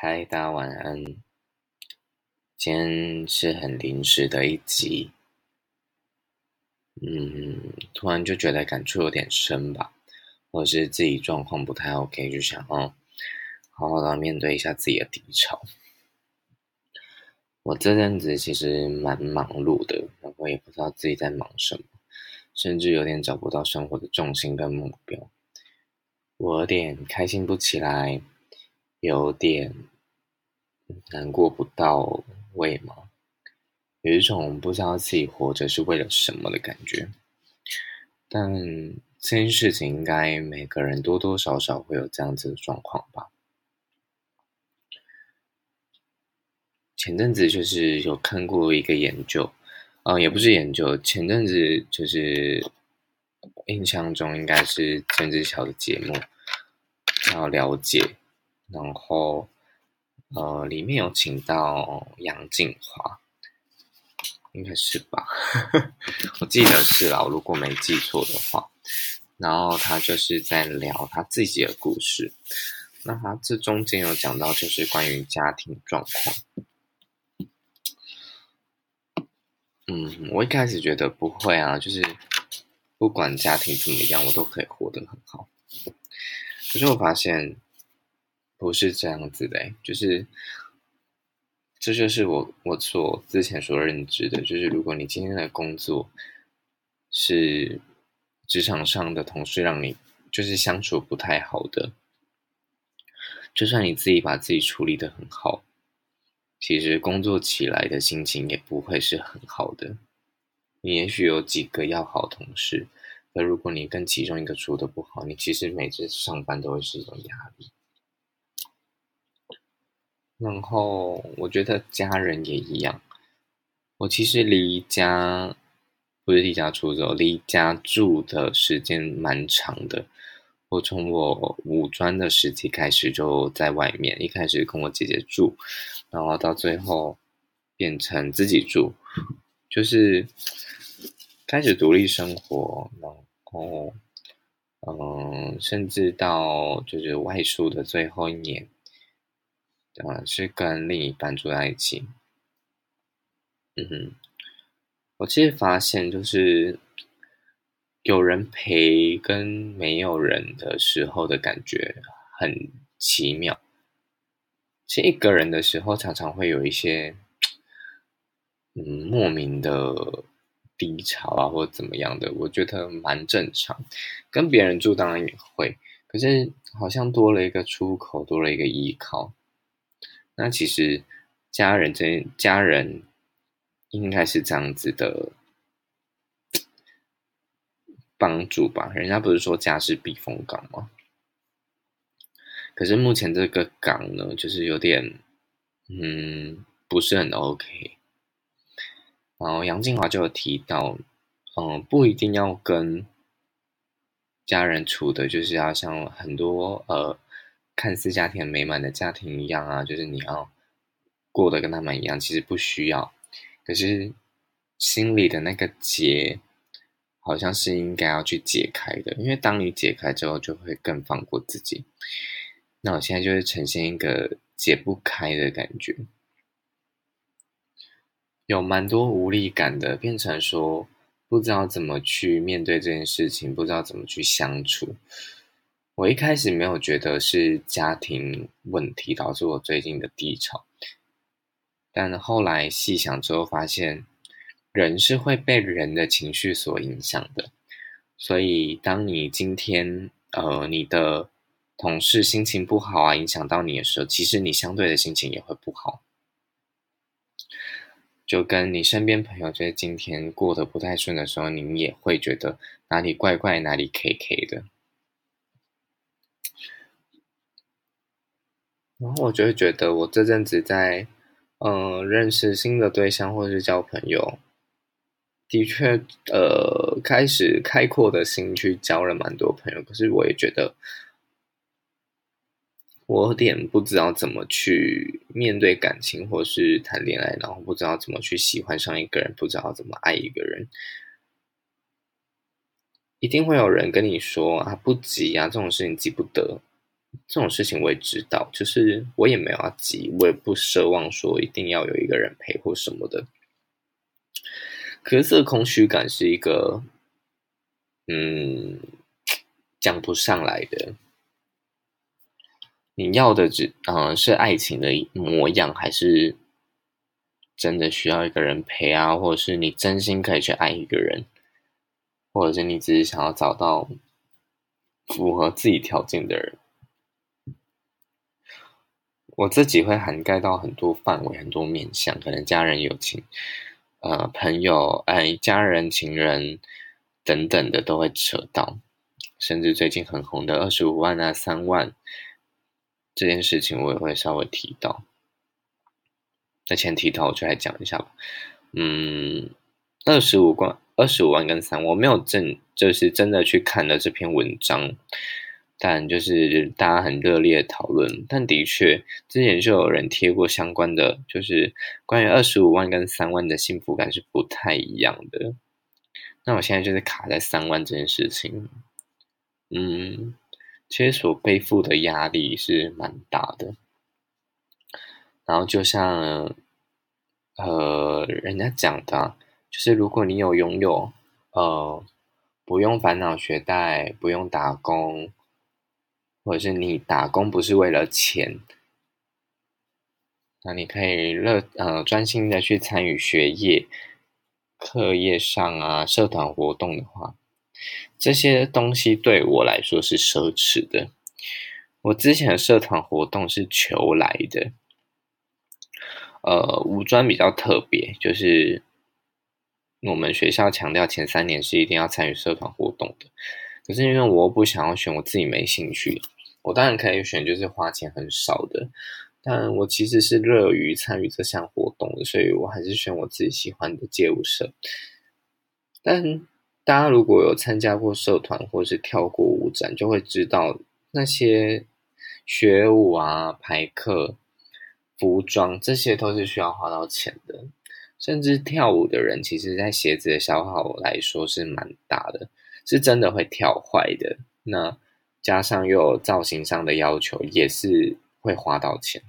嗨，大家晚安。今天是很临时的一集，嗯，突然就觉得感触有点深吧，或者是自己状况不太 OK，就想要好好的面对一下自己的低潮。我这阵子其实蛮忙碌的，然后也不知道自己在忙什么，甚至有点找不到生活的重心跟目标，我有点开心不起来。有点难过不到位吗？有一种不知道自己活着是为了什么的感觉。但这件事情应该每个人多多少少会有这样子的状况吧。前阵子就是有看过一个研究，呃，也不是研究，前阵子就是印象中应该是郑智乔的节目，要了解。然后，呃，里面有请到杨静华，应该是吧？我记得是啦，如果没记错的话。然后他就是在聊他自己的故事。那他这中间有讲到，就是关于家庭状况。嗯，我一开始觉得不会啊，就是不管家庭怎么样，我都可以活得很好。可是我发现。不是这样子的，就是，这就是我我所之前所认知的，就是如果你今天的工作是职场上的同事让你就是相处不太好的，就算你自己把自己处理的很好，其实工作起来的心情也不会是很好的。你也许有几个要好同事，那如果你跟其中一个处的不好，你其实每次上班都会是一种压力。然后我觉得家人也一样。我其实离家不是离家出走，离家住的时间蛮长的。我从我五专的时期开始就在外面，一开始跟我姐姐住，然后到最后变成自己住，就是开始独立生活，然后嗯，甚至到就是外宿的最后一年。啊，是跟另一半住在一起。嗯哼，我其实发现，就是有人陪跟没有人的时候的感觉很奇妙。其实一个人的时候，常常会有一些嗯莫名的低潮啊，或者怎么样的，我觉得蛮正常。跟别人住当然也会，可是好像多了一个出口，多了一个依靠。那其实家人这家人应该是这样子的帮助吧？人家不是说家是避风港吗？可是目前这个港呢，就是有点嗯不是很 OK。然后杨静华就有提到，嗯，不一定要跟家人处的，就是要像很多呃。看似家庭美满的家庭一样啊，就是你要过得跟他们一样，其实不需要。可是心里的那个结，好像是应该要去解开的，因为当你解开之后，就会更放过自己。那我现在就是呈现一个解不开的感觉，有蛮多无力感的，变成说不知道怎么去面对这件事情，不知道怎么去相处。我一开始没有觉得是家庭问题导致我最近的低潮，但后来细想之后发现，人是会被人的情绪所影响的。所以，当你今天呃你的同事心情不好啊，影响到你的时候，其实你相对的心情也会不好。就跟你身边朋友就是今天过得不太顺的时候，你也会觉得哪里怪怪，哪里 K K 的。然后我就会觉得，我这阵子在，嗯，认识新的对象或者是交朋友，的确，呃，开始开阔的心去交了蛮多朋友。可是我也觉得，我有点不知道怎么去面对感情，或是谈恋爱，然后不知道怎么去喜欢上一个人，不知道怎么爱一个人。一定会有人跟你说啊，不急啊，这种事情急不得。这种事情我也知道，就是我也没有要急，我也不奢望说一定要有一个人陪或什么的。可是这个空虚感是一个，嗯，讲不上来的。你要的只嗯是爱情的模样，还是真的需要一个人陪啊？或者是你真心可以去爱一个人，或者是你只是想要找到符合自己条件的人？我自己会涵盖到很多范围、很多面向，可能家人、友情、呃朋友、哎家人、情人等等的都会扯到，甚至最近很红的二十五万啊、三万。这件事情我也会稍微提到，那前提到我就来讲一下吧。嗯，二十五万、二十五万跟三，我没有正就是真的去看了这篇文章，但就是大家很热烈的讨论。但的确，之前就有人贴过相关的，就是关于二十五万跟三万的幸福感是不太一样的。那我现在就是卡在三万这件事情，嗯。其实所背负的压力是蛮大的，然后就像呃人家讲的，就是如果你有拥有呃不用烦恼学贷，不用打工，或者是你打工不是为了钱，那你可以乐呃专心的去参与学业、课业上啊社团活动的话。这些东西对我来说是奢侈的。我之前的社团活动是求来的，呃，五专比较特别，就是我们学校强调前三年是一定要参与社团活动的。可是因为我不想要选我自己没兴趣，我当然可以选就是花钱很少的，但我其实是乐于参与这项活动的，所以我还是选我自己喜欢的街舞社。但大家如果有参加过社团或是跳过舞展，就会知道那些学舞啊、排课、服装这些都是需要花到钱的。甚至跳舞的人，其实在鞋子的消耗来说是蛮大的，是真的会跳坏的。那加上又有造型上的要求，也是会花到钱。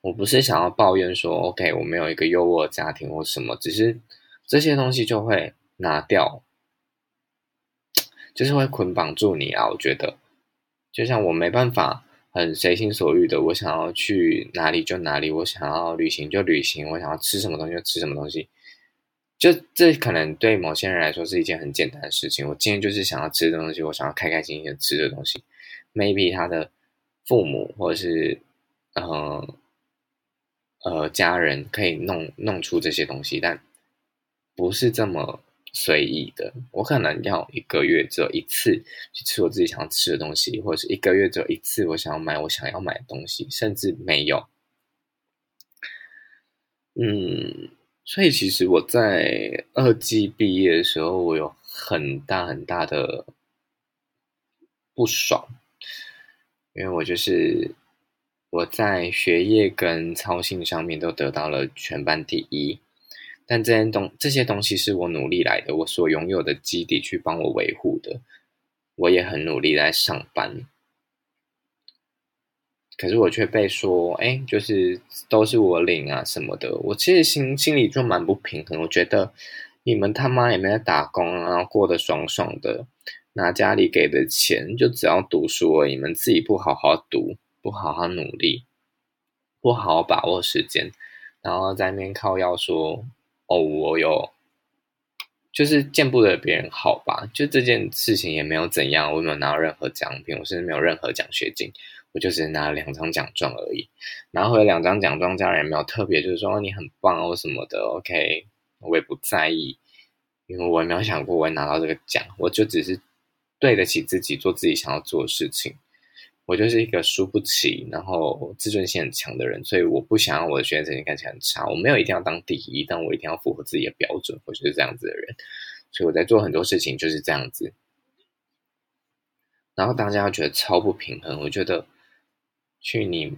我不是想要抱怨说，OK，我没有一个优渥家庭或什么，只是这些东西就会。拿掉，就是会捆绑住你啊！我觉得，就像我没办法很随心所欲的，我想要去哪里就哪里，我想要旅行就旅行，我想要吃什么东西就吃什么东西。就这可能对某些人来说是一件很简单的事情。我今天就是想要吃的东西，我想要开开心心的吃的东西。Maybe 他的父母或者是呃呃家人可以弄弄出这些东西，但不是这么。随意的，我可能要一个月只有一次去吃我自己想要吃的东西，或者是一个月只有一次我想要买我想要买的东西，甚至没有。嗯，所以其实我在二季毕业的时候，我有很大很大的不爽，因为我就是我在学业跟操性上面都得到了全班第一。但这些东这些东西是我努力来的，我所拥有的基底去帮我维护的，我也很努力在上班，可是我却被说，哎，就是都是我领啊什么的，我其实心心里就蛮不平衡。我觉得你们他妈也没在打工啊，过得爽爽的，拿家里给的钱就只要读书而已，你们自己不好好读，不好好努力，不好好把握时间，然后在面靠要说。哦，我有，就是见不得别人好吧？就这件事情也没有怎样，我没有拿到任何奖品，我甚至没有任何奖学金，我就只是拿了两张奖状而已。拿回两张奖状，家人没有特别就是说你很棒哦什么的。OK，我也不在意，因为我也没有想过我会拿到这个奖，我就只是对得起自己，做自己想要做的事情。我就是一个输不起，然后自尊心很强的人，所以我不想让我的学业成绩看起来很差。我没有一定要当第一，但我一定要符合自己的标准。我就是这样子的人，所以我在做很多事情就是这样子。然后大家觉得超不平衡，我觉得去你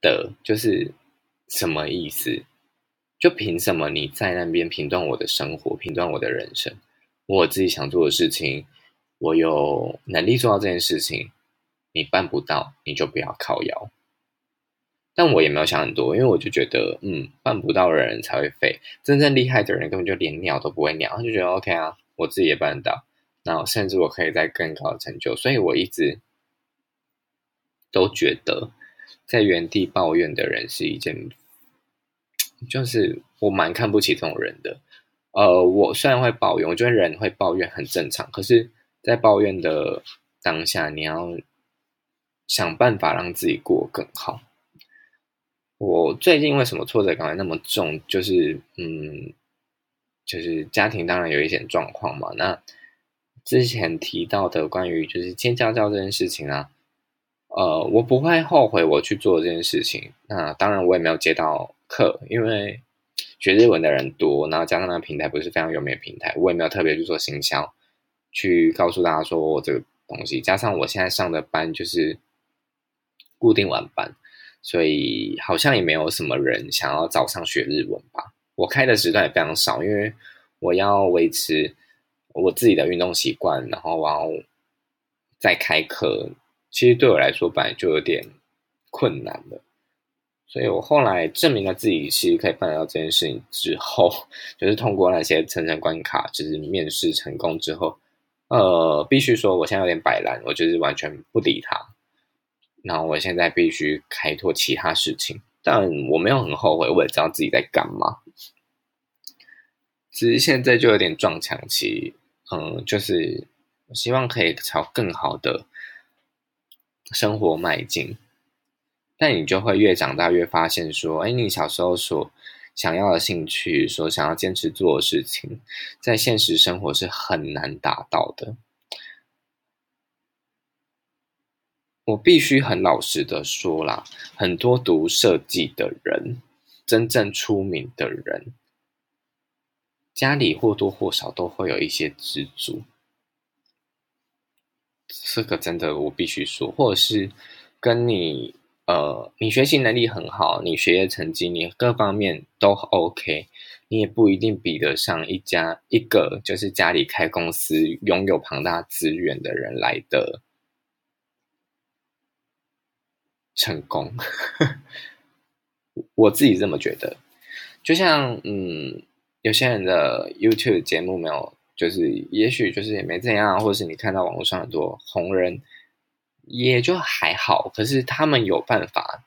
的就是什么意思？就凭什么你在那边评断我的生活，评断我的人生？我自己想做的事情，我有能力做到这件事情。你办不到，你就不要靠摇。但我也没有想很多，因为我就觉得，嗯，办不到的人才会废，真正厉害的人根本就连鸟都不会鸟，就觉得 OK 啊，我自己也办得到，那甚至我可以在更高的成就，所以我一直都觉得，在原地抱怨的人是一件，就是我蛮看不起这种人的。呃，我虽然会抱怨，我觉得人会抱怨很正常，可是，在抱怨的当下，你要想办法让自己过更好。我最近为什么挫折感那么重？就是嗯，就是家庭当然有一些状况嘛。那之前提到的关于就是尖教教这件事情啊，呃，我不会后悔我去做这件事情。那当然我也没有接到课，因为学日文的人多，然后加上那个平台不是非常有名的平台，我也没有特别去做行销，去告诉大家说我这个东西。加上我现在上的班就是固定晚班。所以好像也没有什么人想要早上学日文吧。我开的时段也非常少，因为我要维持我自己的运动习惯，然后我要再开课，其实对我来说本来就有点困难了。所以我后来证明了自己其实可以办到这件事情之后，就是通过那些层层关卡，就是面试成功之后，呃，必须说我现在有点摆烂，我就是完全不理他。那我现在必须开拓其他事情，但我没有很后悔，我也知道自己在干嘛。只是现在就有点撞墙期，嗯，就是希望可以朝更好的生活迈进。但你就会越长大越发现，说，哎，你小时候所想要的兴趣，所想要坚持做的事情，在现实生活是很难达到的。我必须很老实的说啦，很多读设计的人，真正出名的人，家里或多或少都会有一些资助。这个真的我必须说，或者是跟你呃，你学习能力很好，你学业成绩，你各方面都 OK，你也不一定比得上一家一个就是家里开公司、拥有庞大资源的人来的。成功，我自己这么觉得。就像嗯，有些人的 YouTube 节目没有，就是也许就是也没怎样，或是你看到网络上很多红人，也就还好。可是他们有办法，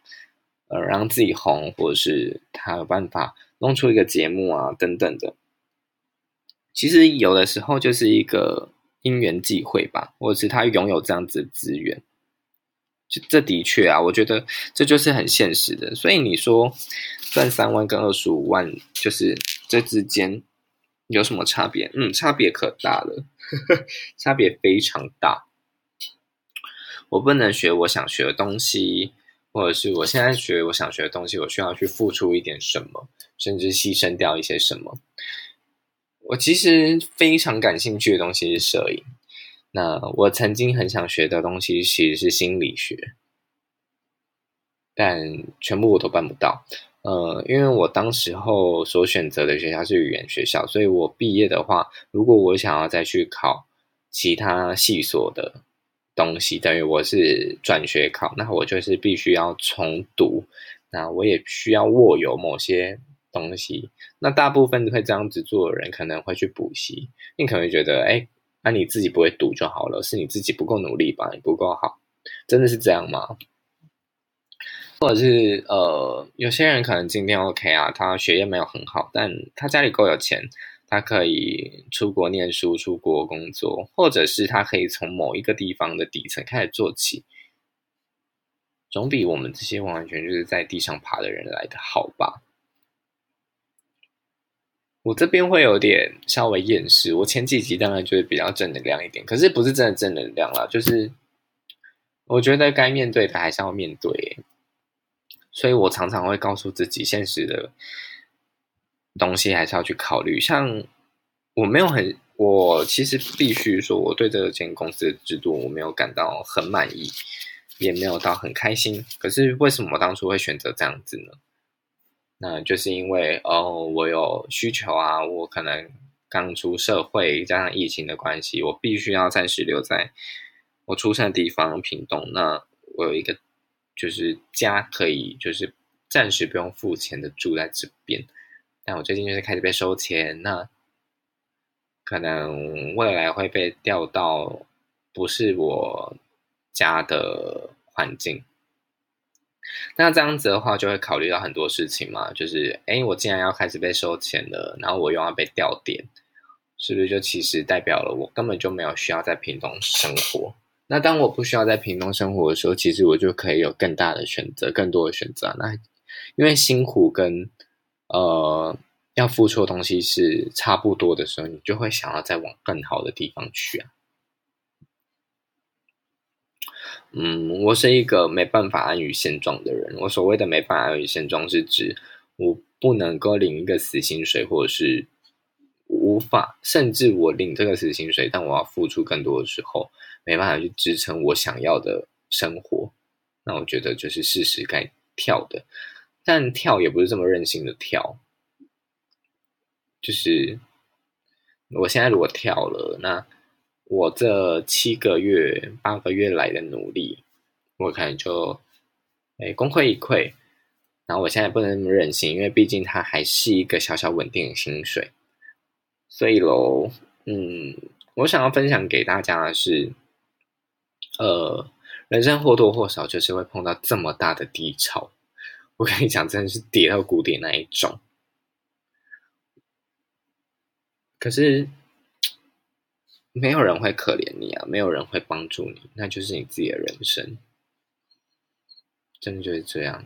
呃，让自己红，或者是他有办法弄出一个节目啊，等等的。其实有的时候就是一个因缘际会吧，或者是他拥有这样子的资源。这这的确啊，我觉得这就是很现实的。所以你说赚三万跟二十五万，就是这之间有什么差别？嗯，差别可大了，差别非常大。我不能学我想学的东西，或者是我现在学我想学的东西，我需要去付出一点什么，甚至牺牲掉一些什么。我其实非常感兴趣的东西是摄影。那我曾经很想学的东西其实是心理学，但全部我都办不到。呃，因为我当时候所选择的学校是语言学校，所以我毕业的话，如果我想要再去考其他系所的东西，等于我是转学考，那我就是必须要重读。那我也需要握有某些东西。那大部分会这样子做的人，可能会去补习。你可能会觉得，哎。那你自己不会读就好了，是你自己不够努力吧？你不够好，真的是这样吗？或者是呃，有些人可能今天 OK 啊，他学业没有很好，但他家里够有钱，他可以出国念书、出国工作，或者是他可以从某一个地方的底层开始做起，总比我们这些完全就是在地上爬的人来的好吧？我这边会有点稍微厌世。我前几集当然就是比较正能量一点，可是不是真的正能量啦，就是我觉得该面对的还是要面对，所以我常常会告诉自己，现实的东西还是要去考虑。像我没有很，我其实必须说，我对这间公司的制度我没有感到很满意，也没有到很开心。可是为什么我当初会选择这样子呢？那就是因为哦，我有需求啊，我可能刚出社会，加上疫情的关系，我必须要暂时留在我出生的地方屏东，那我有一个就是家可以就是暂时不用付钱的住在这边，但我最近就是开始被收钱，那可能未来会被调到不是我家的环境。那这样子的话，就会考虑到很多事情嘛，就是，哎，我既然要开始被收钱了，然后我又要被调点，是不是就其实代表了我根本就没有需要在屏东生活？那当我不需要在屏东生活的时候，其实我就可以有更大的选择，更多的选择。那因为辛苦跟呃要付出的东西是差不多的时候，你就会想要再往更好的地方去啊。嗯，我是一个没办法安于现状的人。我所谓的没办法安于现状，是指我不能够领一个死薪水，或者是无法，甚至我领这个死薪水，但我要付出更多的时候，没办法去支撑我想要的生活。那我觉得就是事实该跳的，但跳也不是这么任性的跳。就是我现在如果跳了，那。我这七个月、八个月来的努力，我可能就哎功亏一篑。然后我现在不能那么任性，因为毕竟它还是一个小小稳定的薪水。所以喽，嗯，我想要分享给大家的是，呃，人生或多或少就是会碰到这么大的低潮。我跟你讲，真的是跌到谷底那一种。可是。没有人会可怜你啊，没有人会帮助你，那就是你自己的人生，真的就是这样。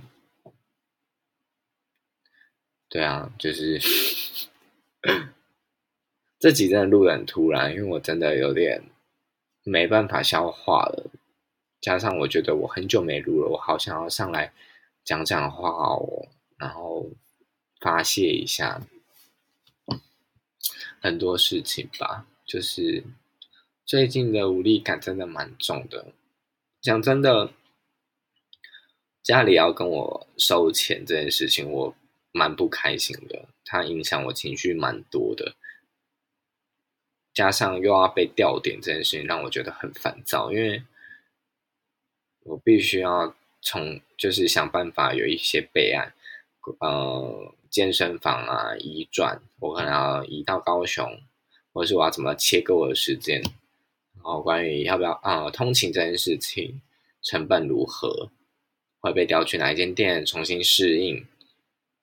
对啊，就是 这集真的录的很突然，因为我真的有点没办法消化了，加上我觉得我很久没录了，我好想要上来讲讲话哦，然后发泄一下很多事情吧。就是最近的无力感真的蛮重的，讲真的，家里要跟我收钱这件事情，我蛮不开心的，它影响我情绪蛮多的，加上又要被调点这件事情，让我觉得很烦躁，因为我必须要从就是想办法有一些备案，呃，健身房啊移转，我可能要移到高雄。或是我要怎么切割我的时间？然后关于要不要啊通勤这件事情，成本如何？会被调去哪一间店重新适应？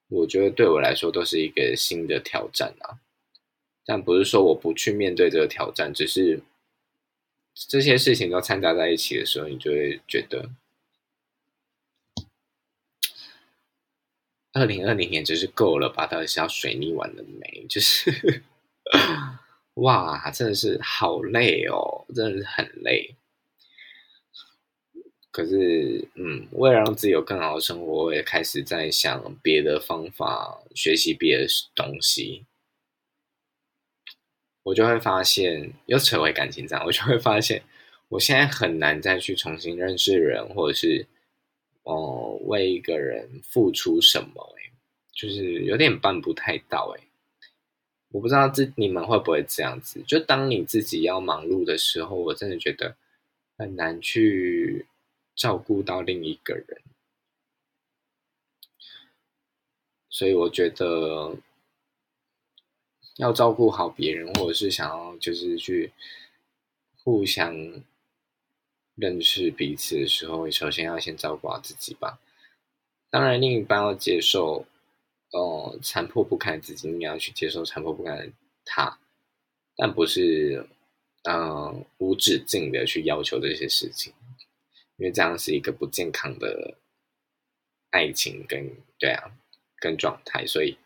我觉得对我来说都是一个新的挑战啊。但不是说我不去面对这个挑战，只是这些事情都掺杂在一起的时候，你就会觉得，二零二零年就是够了吧？到底是要水逆完了没？就是。哇，真的是好累哦，真的是很累。可是，嗯，为了让自己有更好的生活，我也开始在想别的方法，学习别的东西。我就会发现，又扯回感情上，我就会发现，我现在很难再去重新认识人，或者是，哦，为一个人付出什么，哎，就是有点办不太到，哎。我不知道这你们会不会这样子？就当你自己要忙碌的时候，我真的觉得很难去照顾到另一个人。所以我觉得要照顾好别人，或者是想要就是去互相认识彼此的时候，首先要先照顾好自己吧。当然，另一半要接受。哦，残破不堪自己，你要去接受残破不堪的他，但不是，嗯，无止境的去要求这些事情，因为这样是一个不健康的爱情跟对啊，跟状态，所以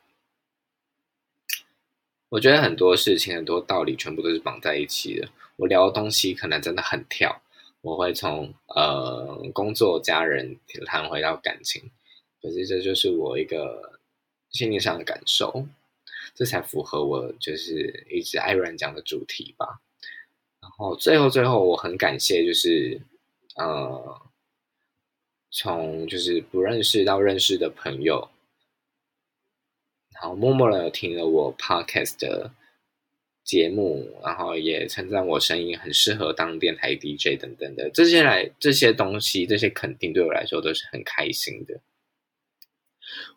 我觉得很多事情、很多道理全部都是绑在一起的。我聊的东西可能真的很跳，我会从呃工作、家人谈回到感情，可是这就是我一个。心理上的感受，这才符合我就是一直爱然讲的主题吧。然后最后最后，我很感谢，就是呃，从就是不认识到认识的朋友，然后默默的听了我 podcast 的节目，然后也称赞我声音很适合当电台 DJ 等等的这些来这些东西，这些肯定对我来说都是很开心的。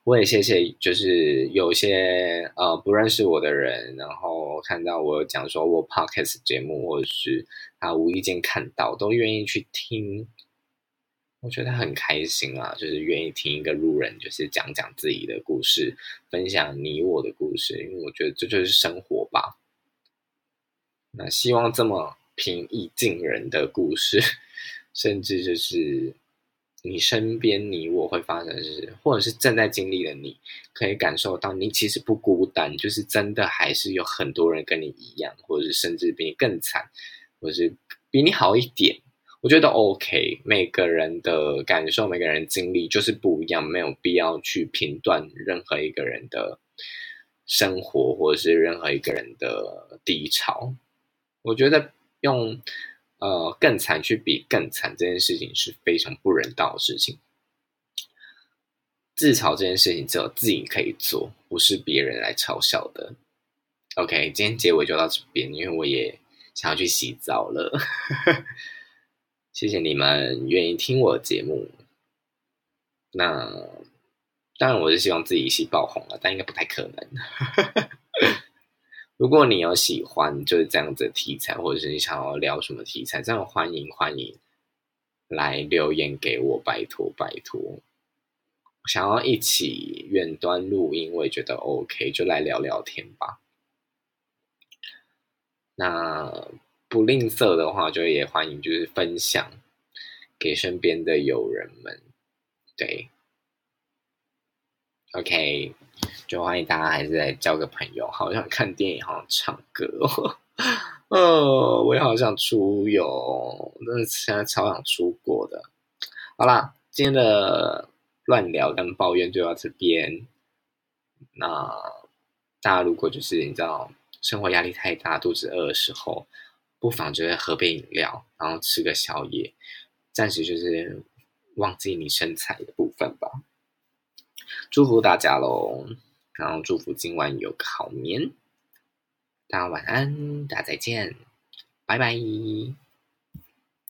我也谢谢，就是有些呃不认识我的人，然后看到我讲说我 podcast 节目，或者是他无意间看到，都愿意去听，我觉得很开心啊！就是愿意听一个路人，就是讲讲自己的故事，分享你我的故事，因为我觉得这就是生活吧。那希望这么平易近人的故事，甚至就是。你身边，你我会发生的事，或者是正在经历的，你可以感受到，你其实不孤单，就是真的还是有很多人跟你一样，或者是甚至比你更惨，或者是比你好一点，我觉得 OK。每个人的感受，每个人经历就是不一样，没有必要去评断任何一个人的生活，或者是任何一个人的低潮。我觉得用。呃，更惨去比更惨这件事情是非常不人道的事情。自嘲这件事情只有自己可以做，不是别人来嘲笑的。OK，今天结尾就到这边，因为我也想要去洗澡了。谢谢你们愿意听我的节目。那当然，我是希望自己一起爆红了，但应该不太可能。如果你有喜欢就是这样子的题材，或者是你想要聊什么题材，这样欢迎欢迎来留言给我，拜托拜托。想要一起远端录音，我也觉得 OK，就来聊聊天吧。那不吝啬的话，就也欢迎就是分享给身边的友人们，对。OK，就欢迎大家还是来交个朋友。好想看电影，好想唱歌，哦，我也好想出游，真的现在超想出国的。好啦，今天的乱聊跟抱怨就到这边。那大家如果就是你知道生活压力太大、肚子饿的时候，不妨就是喝杯饮料，然后吃个宵夜，暂时就是忘记你身材的部分吧。祝福大家喽，然后祝福今晚有个好眠，大家晚安，大家再见，拜拜。